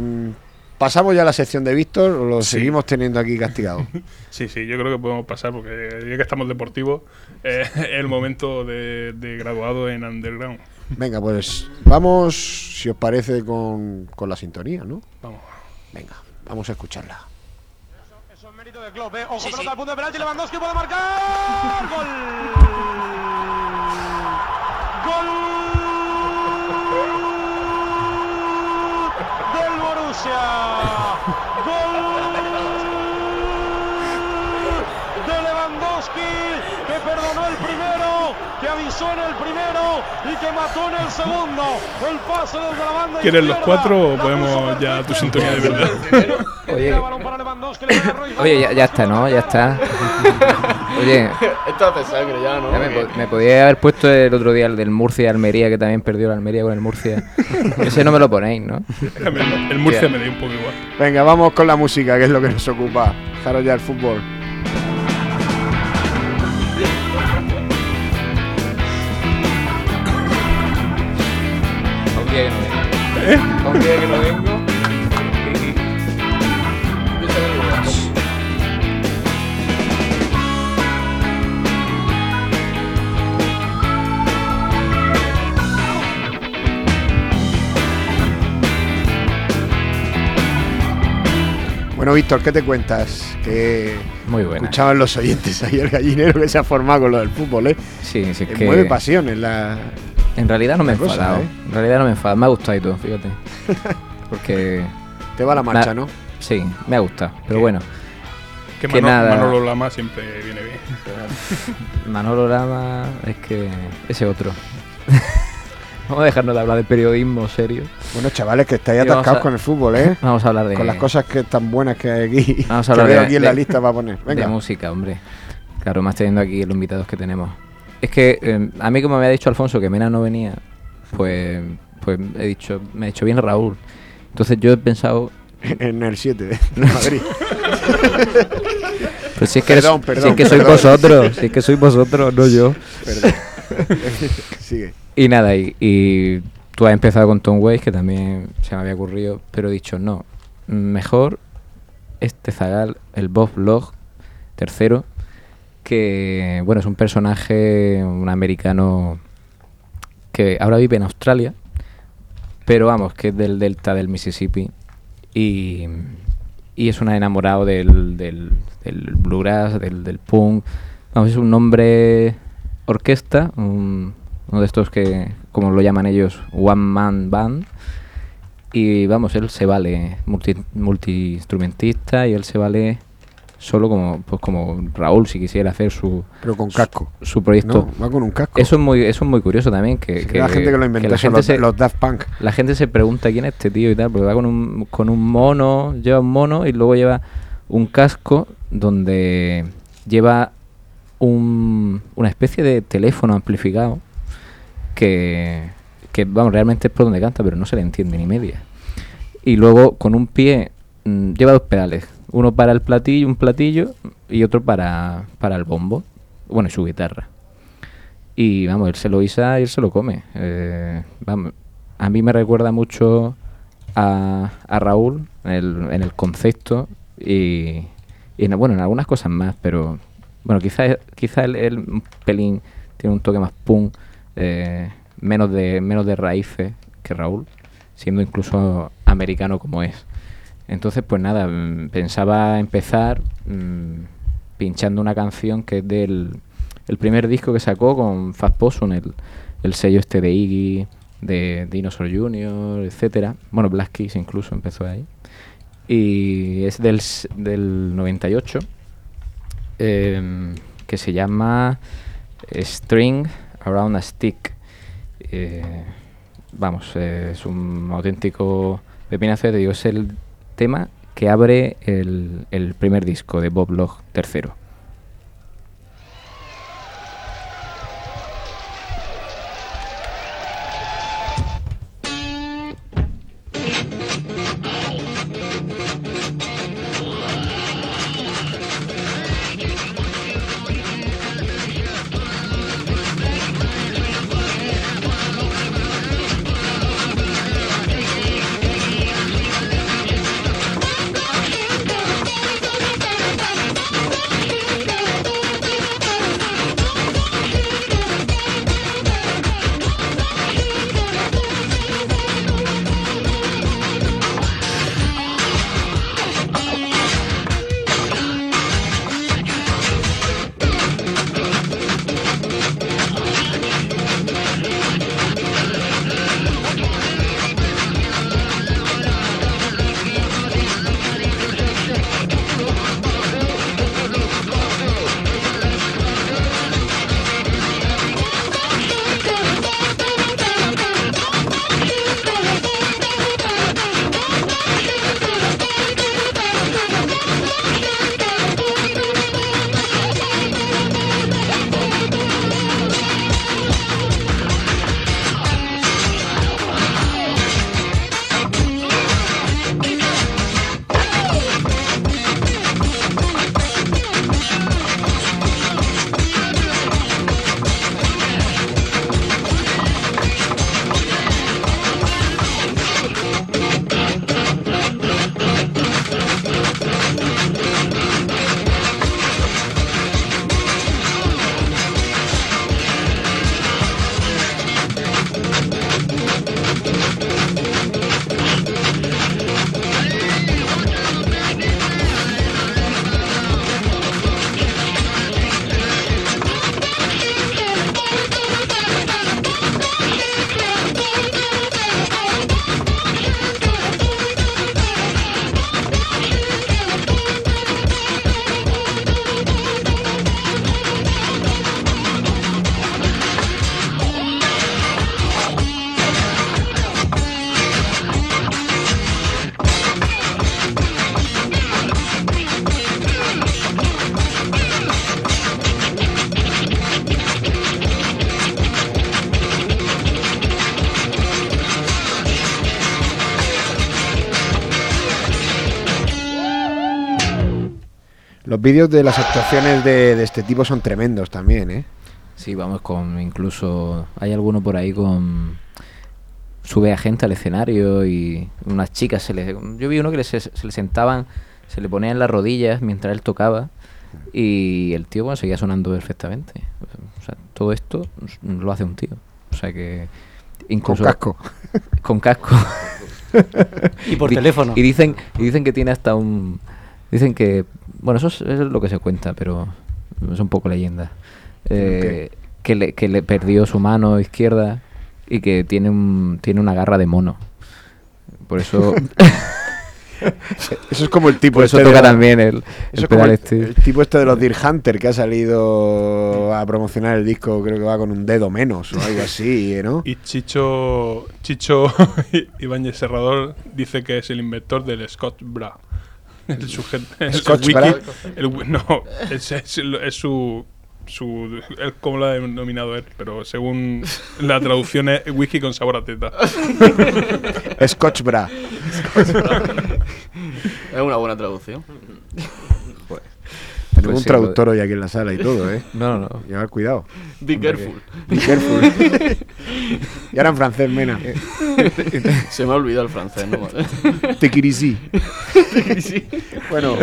pasamos ya a la sección de Víctor, o lo Sí. seguimos teniendo aquí castigado. Sí, sí, yo creo que podemos pasar porque ya que estamos deportivos, eh, es el momento de, de graduado en underground. Venga, pues vamos, si os parece, con, con la sintonía, ¿no? Vamos. Venga, vamos a escucharla. de Klopp, ¿eh? Ojo, pelota al punto de penalti, Lewandowski puede marcar. ¡Gol! ¡Gol! Del Borussia. ¡Gol! De Lewandowski, que perdonó el primero, que avisó en el primero y que mató en el segundo. El pase desde la banda ¿Quieres los cuatro o podemos ya tu sintonía de verdad? Oye, oye ya, ya está, ¿no? Ya está. Oye, Esto hace sangre ya, ¿no? ya me, po- me podía haber puesto el otro día el del Murcia Almería, que también perdió la Almería con el Murcia. Ese no me lo ponéis, ¿no? El Murcia me da un poco igual. Venga, vamos con la música, que es lo que nos ocupa. Dejaros ya el fútbol. Día que no vengo. ¿Eh? Un día que no vengo. Bueno, Víctor, ¿qué te cuentas? Que Muy buena. escuchaban los oyentes ahí el gallinero que se ha formado con lo del fútbol, ¿eh? Sí, sí, es Que que... mueve pasiones la... En realidad no me he cosa, enfadado. ¿eh? En realidad no me he enfadado. Me ha gustado y todo, fíjate. Porque... Te va la marcha, ¿no? Sí, me ha gustado. Pero bueno. Que, Que Mano- nada. Manolo Lama siempre viene bien. Manolo Lama es que ese otro. Vamos a dejarnos de hablar de periodismo serio. Bueno, chavales, que estáis atascados a- con el fútbol, ¿eh? Vamos a hablar de Con las cosas que tan buenas que hay aquí. Vamos a que hablar veo de- aquí en de- la lista para poner. Venga. de música, hombre. Claro, más teniendo aquí los invitados que tenemos. Es que eh, a mí como me había dicho Alfonso que Mena no venía, pues pues he dicho, me ha dicho bien Raúl. Entonces yo he pensado en el 7 de Madrid. Pues si es que, eres- Perdón, si perdón, es que sois perdón. vosotros, si es que sois vosotros, no yo. Perdón. Sigue. Y nada, y, y tú has empezado con Tom Waits, que también se me había ocurrido, pero he dicho, no, mejor este zagal, el Bob Log, tercero, que, bueno, es un personaje, un americano que ahora vive en Australia, pero vamos, que es del delta del Mississippi y, y es un enamorado del, del, bluegrass, del, del punk. Vamos, es un hombre orquesta, un- uno de estos que, como lo llaman ellos, one man band. Y vamos, él se vale multi, multi-instrumentista y él se vale solo como pues como Raúl si quisiera hacer su Pero con casco. su, su proyecto. No, va con un casco. Eso es muy eso es muy curioso también que, Sí, la gente que lo inventó la gente los- se- los Daft Punk. La gente se pregunta quién es este tío y tal, porque va con un con un mono, lleva un mono y luego lleva un casco donde lleva un, una especie de teléfono amplificado que, que, vamos, realmente es por donde canta, pero no se le entiende ni media. Y luego con un pie mm, lleva dos pedales, uno para el platillo, un platillo y otro para, para el bombo, bueno, y su guitarra. Y vamos, él se lo guisa y él se lo come. Eh, vamos, a mí me recuerda mucho a, a Raúl en el, en el concepto y, en, bueno, en algunas cosas más, pero bueno, quizá, quizá un pelín tiene un toque más punk, eh, menos, de, menos de raíces que Raúl, siendo incluso americano como es. Entonces, pues nada, mm, pensaba empezar mm, pinchando una canción que es del el primer disco que sacó con Fast Possum, el, el sello este de Iggy de Dinosaur Jr., etcétera. Bueno, Black incluso empezó ahí. Y es del, del 98, em, que se llama String Around a Stick. Eh, vamos, eh, es un auténtico pepinazo, te digo, es el tema que abre el, el primer disco de Bob Log tercero. Los vídeos de las actuaciones de, de este tipo son tremendos también, ¿eh? Sí, vamos con incluso hay alguno por ahí con sube a gente al escenario y unas chicas se le yo vi uno que le se, se le sentaban, se le ponían las rodillas mientras él tocaba y el tío bueno, seguía sonando perfectamente. O sea, todo esto lo hace un tío. O sea que incluso casco. Con casco. Y por teléfono. Y dicen y dicen que tiene hasta un dicen que bueno, eso es, eso es lo que se cuenta, pero es un poco leyenda. Eh, que, le, que le perdió su mano izquierda y que tiene un tiene una garra de mono. Por eso Eso es como el tipo Por eso este de toca la- también el- eso el es como pedal el, este. el tipo este de los Deer Hunter que ha salido a promocionar el disco, creo que va con un dedo menos o algo así, ¿no? Y Chicho, Chicho Ibáñez Serrador dice que es el inventor del Scotch Bra. El sujeto. el ¿Scotch wiki- Bra? el no, es, es- es su. su es como lo ha denominado él, pero según la traducción es whisky con sabor a teta. Scotch Bra. Es una buena traducción. Tenemos Pues un sí, traductor hoy aquí en la sala y todo, ¿eh? No, no, no. Llevad cuidado. Be Hombre, careful. que- Be careful. y ahora en francés, Mena. Se me ha olvidado el francés, ¿no? Te quirisi. Bueno,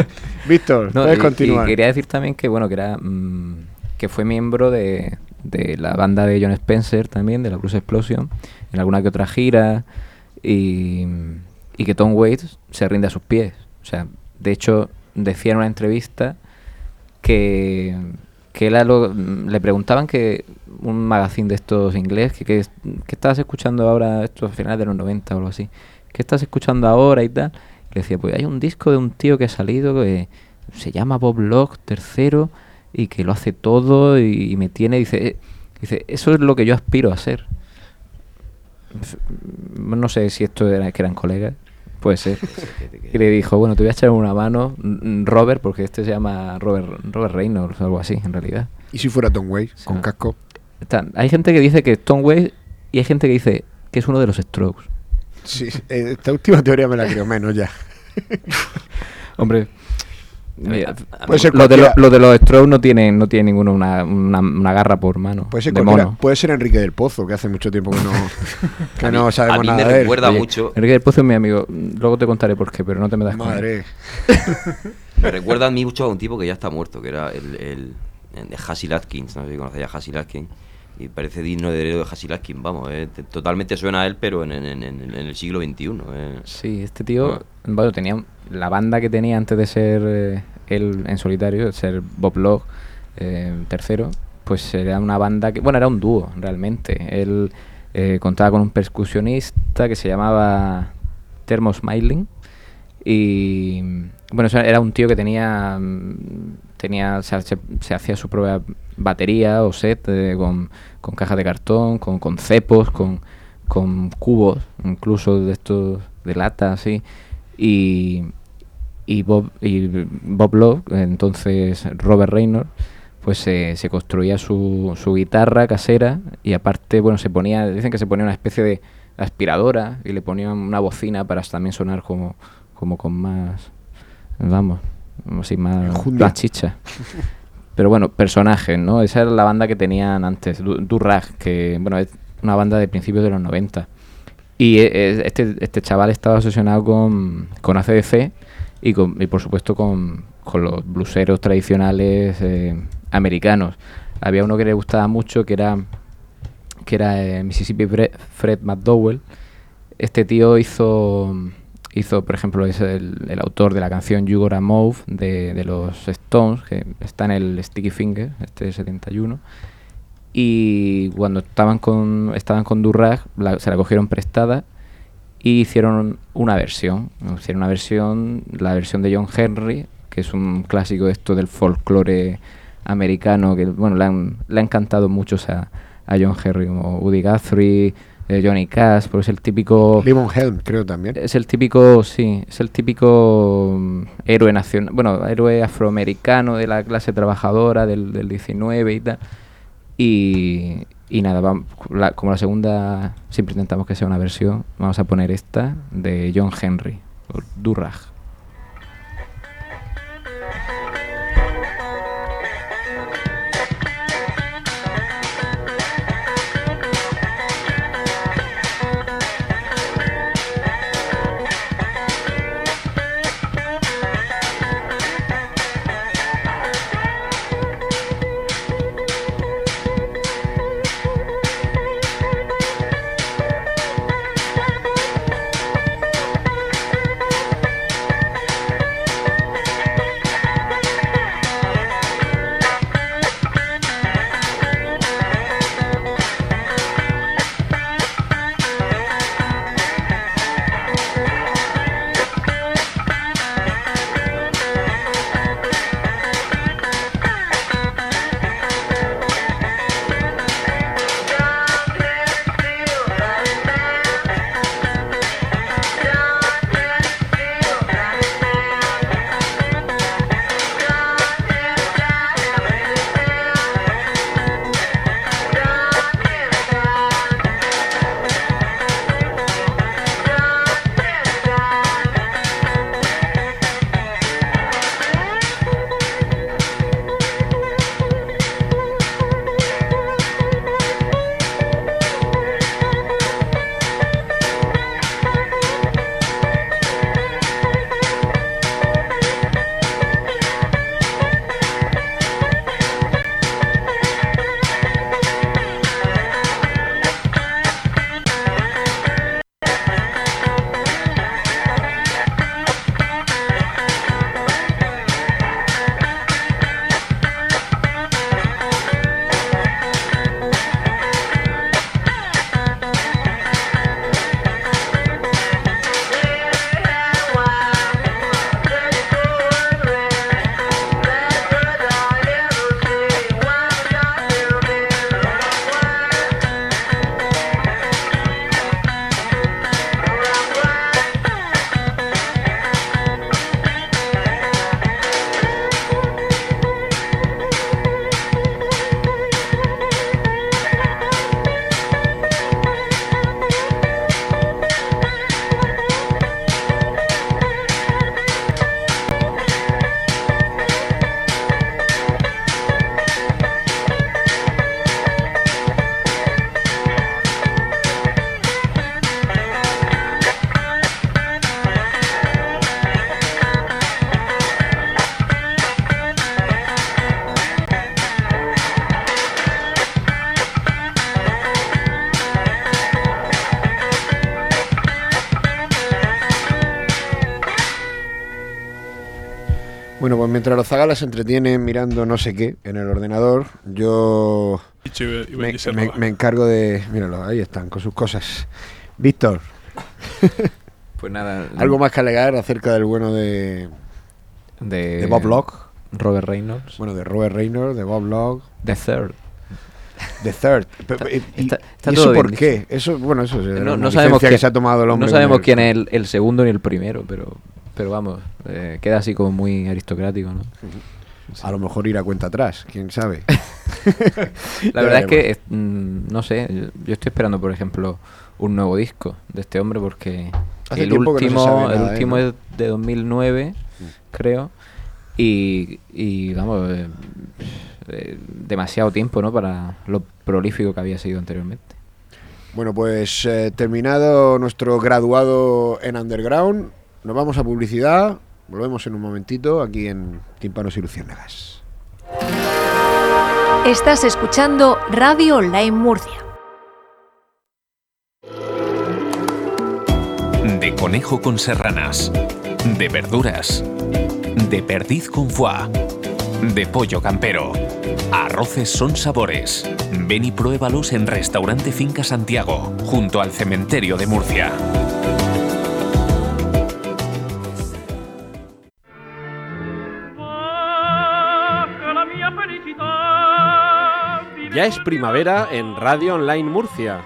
Víctor, No, puedes y- continuar. Y quería decir también que bueno que era mm, que fue miembro de, de la banda de John Spencer también, de la Blues Explosion, en alguna que otra gira y, y que Tom Waits se rinde a sus pies. O sea, de hecho decía en una entrevista que que lo- le preguntaban que un magazine de estos inglés, que, que, estabas escuchando ahora, esto a finales de los 90 o algo así, ¿qué estás escuchando ahora y tal? Y le decía, pues hay un disco de un tío que ha salido que se llama Bob Locke tercero y que lo hace todo y, y me tiene, dice, eh, dice, eso es lo que yo aspiro a ser. No sé si esto era que eran colegas, puede ser. Y le dijo, bueno, te voy a echar una mano, mm, Robert, porque este se llama Robert, Robert Reynolds o algo así, en realidad. ¿Y si fuera Tom Waits con casco? Está- hay gente que dice que es Tom Waits y hay gente que dice que es uno de los Strokes. Sí, eh, esta última teoría me la creo menos ya. Hombre, mira, Puede ser lo, de lo, de los Strokes no tiene, no tiene ninguno una, una, una garra por mano. Puede ser, de cualquiera- mono. puede ser Enrique del Pozo, que hace mucho tiempo que no, que A mí- no sabemos a mí nada me de él. recuerda Oye, mucho- Enrique del Pozo es mi amigo. Luego te contaré por qué, pero no te me das cuenta. Madre. Me recuerda a mí mucho a un tipo que ya está muerto, que era el, el, el de Hasil Atkins, no sé si conocéis a Hasil Atkins. Y parece digno de heredero de Hasil Atkins, vamos, eh, te- totalmente suena a él, pero en, en- en- el siglo XXI. eh. Sí, este tío, bueno, tenía un- la banda que tenía antes de ser eh, él en solitario, ser Bob Log eh, tercero, pues era una banda que, bueno, era un dúo realmente. Él eh, contaba con un percusionista que se llamaba Thermo Smiling y bueno, era un tío que tenía mm, tenía se hacía su propia batería o set eh, con, con cajas de cartón, con, con cepos, con, con cubos, incluso de estos de lata, así. Y, y Bob y Bob Love, entonces Robert Reynolds, pues se, se construía su, su guitarra casera y aparte, bueno, se ponía, dicen que se ponía una especie de aspiradora y le ponían una bocina para también sonar como, como con más, vamos, así más, chicha. Pero bueno, personajes, ¿no? Esa era la banda que tenían antes, Du- Durrag, que bueno, es una banda de principios de los 90. Y eh, eh, este, este chaval estaba obsesionado con, con ACDC y, con, y por supuesto con, con los bluseros tradicionales eh, americanos. Había uno que le gustaba mucho que era, que era eh, Mississippi Fred McDowell. Este tío hizo, hizo por ejemplo, es el, el autor de la canción You Gotta Move de, de los Stones, que está en el Sticky Finger, este de 71 y cuando estaban con estaban con Durrag la- se la cogieron prestada y hicieron una versión hicieron una versión la versión de John Henry que es un clásico de esto del folclore americano que bueno le han, le ha encantado mucho a, a John Henry como Woody Guthrie eh, Johnny Cash porque es el típico Lemon Helm, creo también. es el típico, sí, es el típico mm, héroe nacional, bueno, héroe afroamericano de la clase trabajadora del, del 19 y tal. Y, y nada, vam- la- como la segunda, siempre intentamos que sea una versión, vamos a poner esta de John Henry, Durrag. Bueno, mientras los zagalas se entretienen mirando no sé qué en el ordenador, yo me, me- me encargo de... Míralo, ahí están, con sus cosas. Víctor, Pues nada. ¿algo más que alegar acerca del bueno de, de, de Bob Locke? Robert Reynolds. Bueno, de Robert Reynolds, de Bob Locke, The Third. The Third. Pero, ¿Y, Está- está y todo eso por dicho. qué? Eso, bueno, eso es No, no sabemos que quién- se ha tomado el hombre. No sabemos quién es el, el segundo ni el primero, pero, pero vamos, eh, queda así como muy aristocrático, ¿no? A lo mejor ir a cuenta atrás, quién sabe. La verdad es que, es- mm, no sé, yo, estoy esperando, por ejemplo, un nuevo disco de este hombre porque Hace el no último, el nada último ¿no? es de 2009, creo, y, y vamos, eh, eh, demasiado tiempo, ¿no? Para lo prolífico que había sido anteriormente. Bueno, pues eh, terminado nuestro graduado en Underground, nos vamos a publicidad. Volvemos en un momentito aquí en Tímpanos y Luciérnagas. Estás escuchando Radio Online Murcia. De conejo con serranas. De verduras. De perdiz con foie. De pollo campero. Arroces son sabores. Ven y pruébalos en Restaurante Finca Santiago, junto al cementerio de Murcia. Ya es primavera en Radio Online Murcia.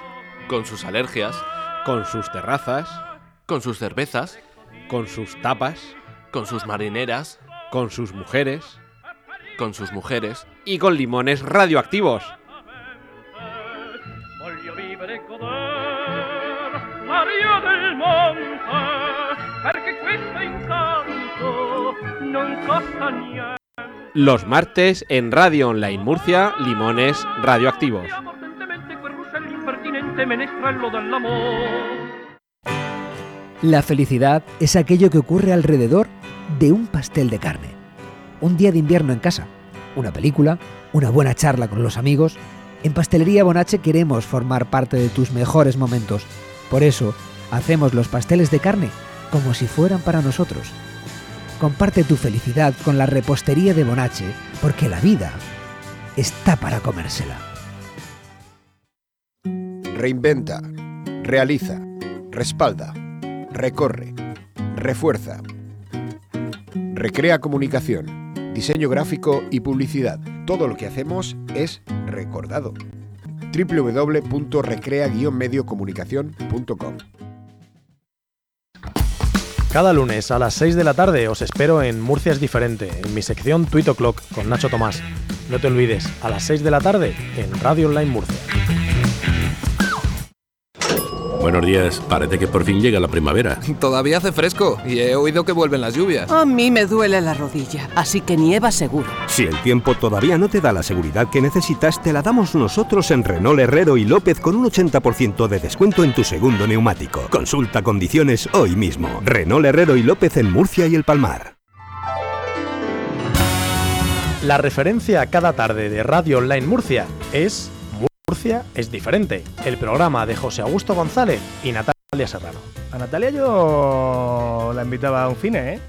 Con sus alergias, Con sus terrazas, con sus cervezas, con sus tapas, con sus marineras, con sus mujeres con sus mujeres. y con limones radioactivos. Perché questo incanto non costa niente. Los martes en Radio Online Murcia, limones radioactivos. La felicidad es aquello que ocurre alrededor de un pastel de carne. Un día de invierno en casa, una película, una buena charla con los amigos. En Pastelería Bonache queremos formar parte de tus mejores momentos. Por eso, hacemos los pasteles de carne como si fueran para nosotros. Comparte tu felicidad con la repostería de Bonache, porque la vida está para comérsela. Reinventa, realiza, respalda, recorre, refuerza. Recrea comunicación, diseño gráfico y publicidad. Todo lo que hacemos es recordado. www.recrea-mediocomunicación.com Cada lunes a las 6 de la tarde os espero en Murcia es diferente, en mi sección Tweet O'Clock con Nacho Tomás. No te olvides, a las 6 de la tarde en Radio Online Murcia. Buenos días, parece que por fin llega la primavera. Todavía hace fresco y he oído que vuelven las lluvias. A mí me duele la rodilla, así que nieva seguro. Si el tiempo todavía no te da la seguridad que necesitas, te la damos nosotros en Renault Herrero y López con un 80% de descuento en tu segundo neumático. Consulta condiciones hoy mismo. Renault Herrero y López en Murcia y el Palmar. La referencia cada tarde de Radio Online Murcia es Murcia es diferente, el programa de José Augusto González y Natalia Serrano. A Natalia yo la invitaba a un cine, ¿eh?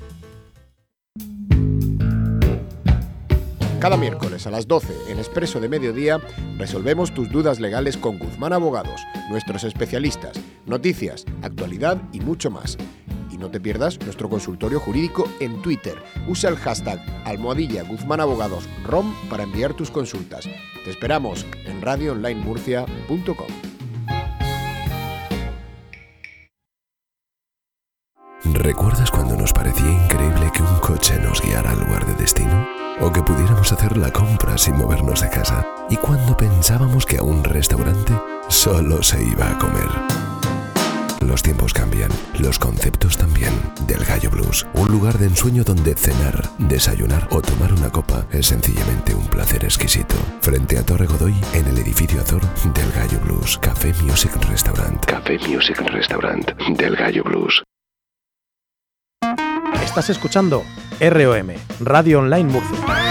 Cada miércoles a las 12 en Expreso de Mediodía resolvemos tus dudas legales con Guzmán Abogados, nuestros especialistas, noticias, actualidad y mucho más. No te pierdas nuestro consultorio jurídico en Twitter. Usa el hashtag almohadilla Guzmán Abogados ROM para enviar tus consultas. Te esperamos en radioonlinemurcia.com. ¿Recuerdas cuando nos parecía increíble que un coche nos guiara al lugar de destino? ¿O que pudiéramos hacer la compra sin movernos de casa? ¿Y cuando pensábamos que a un restaurante solo se iba a comer? Los tiempos cambian, los conceptos también. Del Gallo Blues, un lugar de ensueño donde cenar, desayunar o tomar una copa es sencillamente un placer exquisito. Frente a Torre Godoy, en el edificio Azor del Gallo Blues, Café Music Restaurant. Café Music Restaurant del Gallo Blues. Estás escuchando ROM, Radio Online Murcia.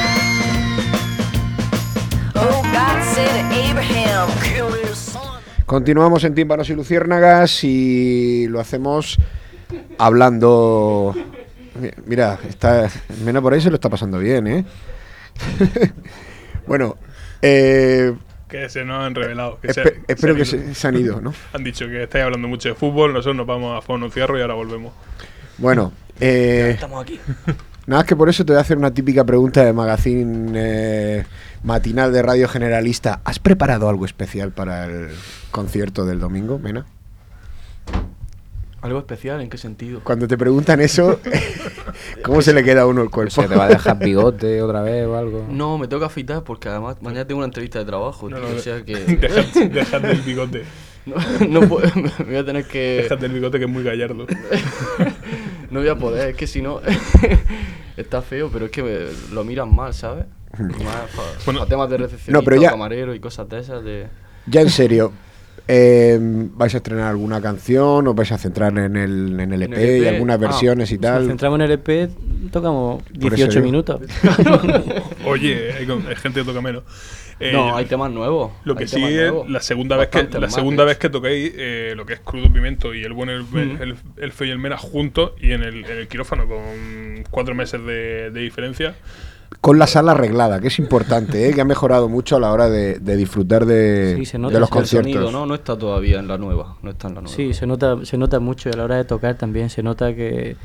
Continuamos en Tímpanos y Luciérnagas y lo hacemos hablando Mira, está, menos por ahí se lo está pasando bien, ¿eh? bueno, eh, Que se nos han revelado. Que Espe- se- espero que se- se han ido, ¿no? Han dicho que estáis hablando mucho de fútbol, nosotros nos vamos a fumar un cigarro y ahora volvemos. bueno. eh, Estamos aquí. Nada más que por eso te voy a hacer una típica pregunta de magazine eh, matinal de radio generalista. ¿Has preparado algo especial para el concierto del domingo, Mena? ¿Algo especial? ¿En qué sentido? Cuando te preguntan eso, ¿cómo se le queda a uno el cuerpo? Se te va a dejar bigote otra vez o algo. No, me tengo que afeitar porque además mañana tengo una entrevista de trabajo, No, tío, no, o sea que... dejad- dejad del bigote. No, no puedo, me voy a tener que... Dejad del bigote que es muy gallardo. No voy a poder, es que si no... está feo, pero es que me- lo miran mal, ¿sabes? Para temas de recepción, No, pero ya- camarero y cosas de esas de... Ya en serio, eh, ¿vais a estrenar alguna canción? ¿Os vais a centrar en el, en el EP, En el y EP? algunas Ah, versiones y Si nos tal? centramos en el EP, tocamos Por eso 18 digo. minutos. Oye, hay, hay gente que toca menos. Eh, No, hay temas nuevos. Lo que sí es nuevos. la segunda vez que la segunda vez que tocáis eh, lo que es crudo pimiento y el bueno el, el, Mm. el- el feo y el mena juntos y en el, en el quirófano con cuatro meses de, de diferencia. Con la sala arreglada, que es importante, ¿eh? que ha mejorado mucho a la hora de, de disfrutar de, Sí, se de nota los el conciertos. sonido, ¿no? No está todavía en la nueva, no está en la nueva. Sí, se nota, se nota mucho y a la hora de tocar también se nota que,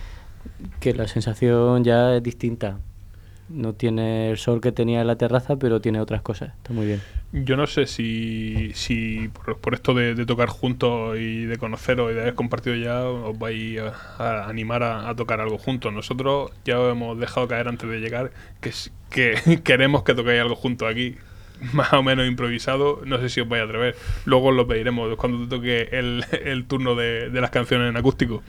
que la sensación ya es distinta. No tiene el sol que tenía en la terraza, pero tiene otras cosas. Está muy bien. Yo no sé si, si por, esto de, tocar juntos y de conoceros y de haber compartido ya, os vais a, animar a, tocar algo juntos. Nosotros ya os hemos dejado caer antes de llegar que, que queremos que toquéis algo juntos aquí, más o menos improvisado. No sé si os vais a atrever. Luego os lo pediremos cuando toque el, el turno de, de las canciones en acústico.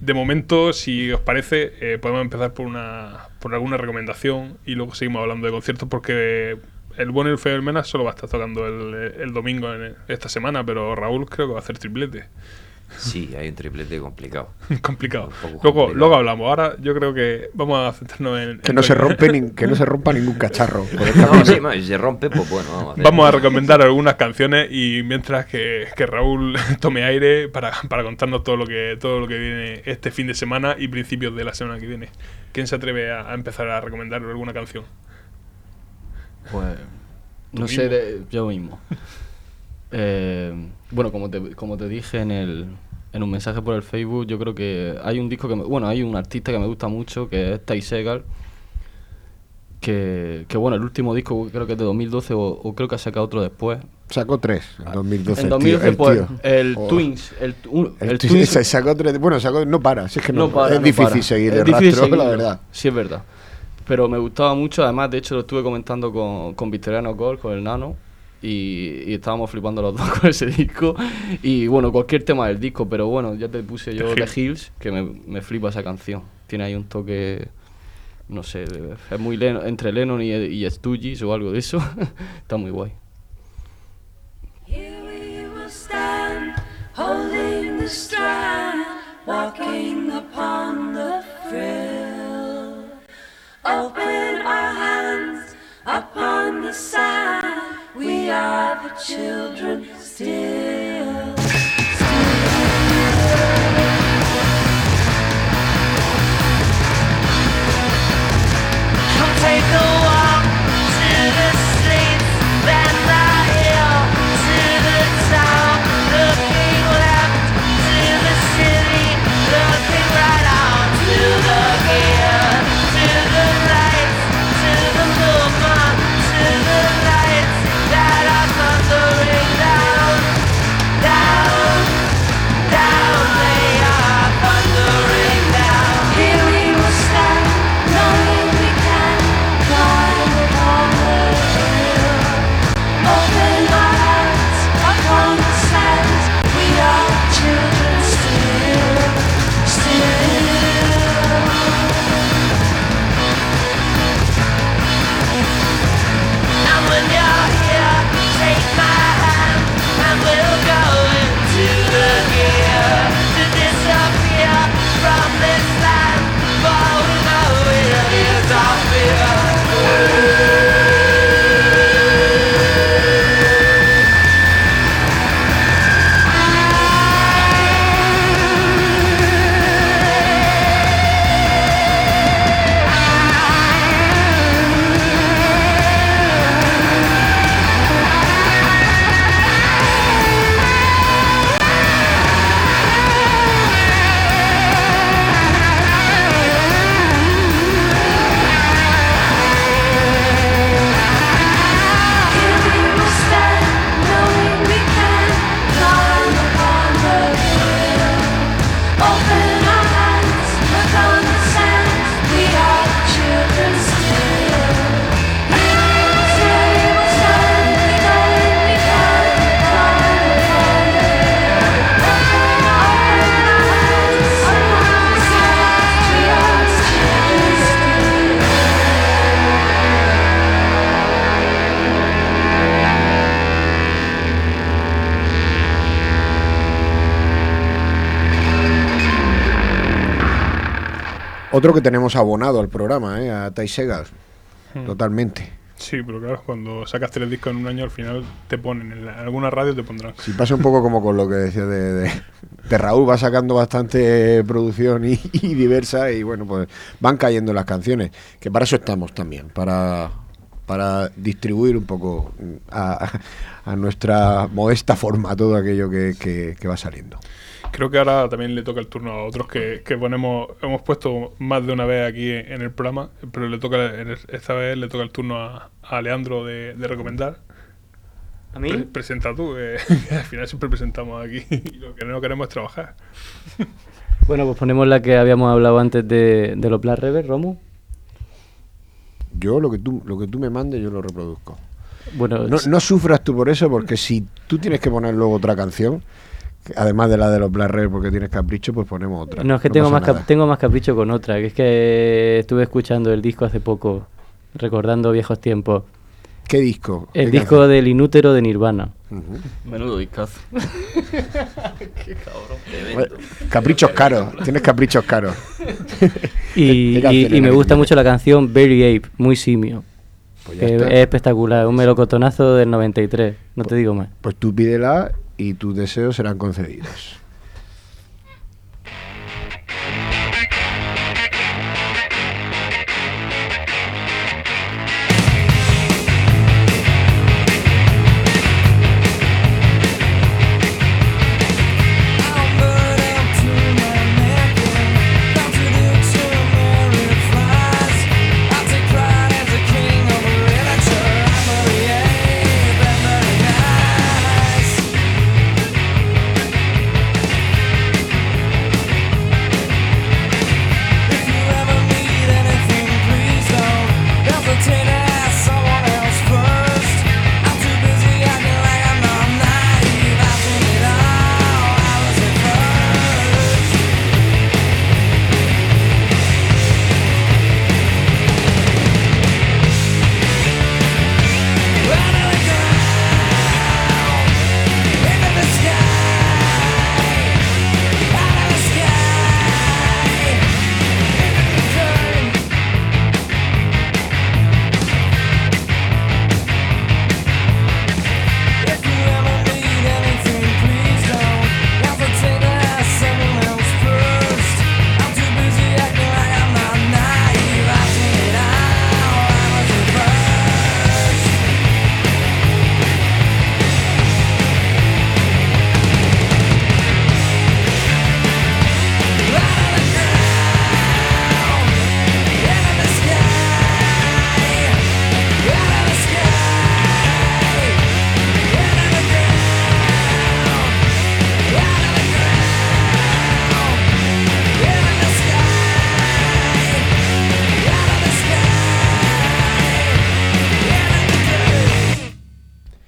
De momento, si os parece, eh, podemos empezar por una por alguna recomendación y luego seguimos hablando de conciertos porque el bueno y el feo y el Mena solo va a estar tocando el, el domingo en esta semana, pero Raúl creo que va a hacer triplete. Sí, hay un triplete complicado. complicado. Luego, complicado. luego hablamos. Ahora yo creo que vamos a centrarnos en... Que en no se lo rompe ni- que no se rompa ningún cacharro. No, sí, si se rompe, pues bueno, vamos a hacer. Vamos a recomendar algunas canciones y mientras que, que Raúl tome aire para, para contarnos todo lo que todo lo que viene este fin de semana y principios de la semana que viene. ¿Quién se atreve a, a empezar a recomendar alguna canción? Pues no sé, de, yo mismo. Eh, bueno, como te, como te dije en el en un mensaje por el Facebook, yo creo que hay un disco que me, bueno, hay un artista que me gusta mucho que es Ty Segal. Que, que bueno, el último disco creo que es de 2012 o, o creo que ha sacado otro después. Sacó tres en 2012. En el 2012 tío, el pues, tío. el Oh. Twins, el, un- El el Twins, se sacó tres. Bueno, sacó, no para. si es que no, no para, es no difícil para. seguir Es el difícil rastro, la verdad. Sí, es verdad. Pero me gustaba mucho, además, de hecho, lo estuve comentando con, con Victoriano Gol, con el Nano, y, y estábamos flipando los dos con ese disco. Y bueno, cualquier tema del disco, pero bueno, ya te puse yo The The Hills, que me, me flipa esa canción. Tiene ahí un toque, no sé, es muy Lennon- entre Lennon y, y Stooges o algo de eso. Está muy guay. stand, holding the strand, walking upon the frill. Open our hands upon the sand, we are the children still. Otro que tenemos abonado al programa, ¿eh? a Tai Segas. Hmm. Totalmente. Sí, pero claro, cuando sacas tres discos en un año, al final te ponen, en, la- en alguna radio te pondrán. Si pasa un poco como con lo que decía de, de, de Raúl, va sacando bastante producción y, y diversa y bueno, pues van cayendo las canciones, que para eso estamos también, para, para distribuir un poco a, a nuestra modesta forma todo aquello que, que- que va saliendo. Creo que ahora también le toca el turno a otros que, que ponemos, hemos puesto más de una vez aquí en el programa, pero le toca esta vez le toca el turno a, a Leandro de, de recomendar. ¿A mí? Pre- presenta tú, que, que al final siempre presentamos aquí y lo que no queremos es trabajar. Bueno, pues ponemos la que habíamos hablado antes de, de los Black Rebels, Romu. Yo lo que tú, lo que tú me mandes, yo lo reproduzco. Bueno, No, no sufras tú por eso, porque si tú tienes que poner luego otra canción, además de la de los Black Red, porque tienes capricho, pues ponemos otra. No, es que tengo, más cap- tengo más capricho con otra, que es que estuve escuchando el disco hace poco, recordando viejos tiempos. ¿Qué disco? El ¿Qué disco del Inútero de Nirvana. Menudo discazo. Qué cabrón. Bueno, Caprichos caros, tienes caprichos caros. Y, ¿Qué y- canciones y me gusta mucho la canción Very Ape, muy simio. Pues que es espectacular, un melocotonazo del 93, no te digo más. Pues tú pídela y tus deseos serán concedidos.